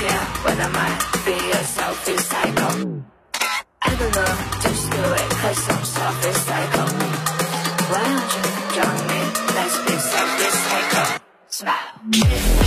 now when I might be a selfie psycho. I don't know, just do it, cause I'm selfie psycho. Why don't you join me? Let's be selfie psycho. Smile.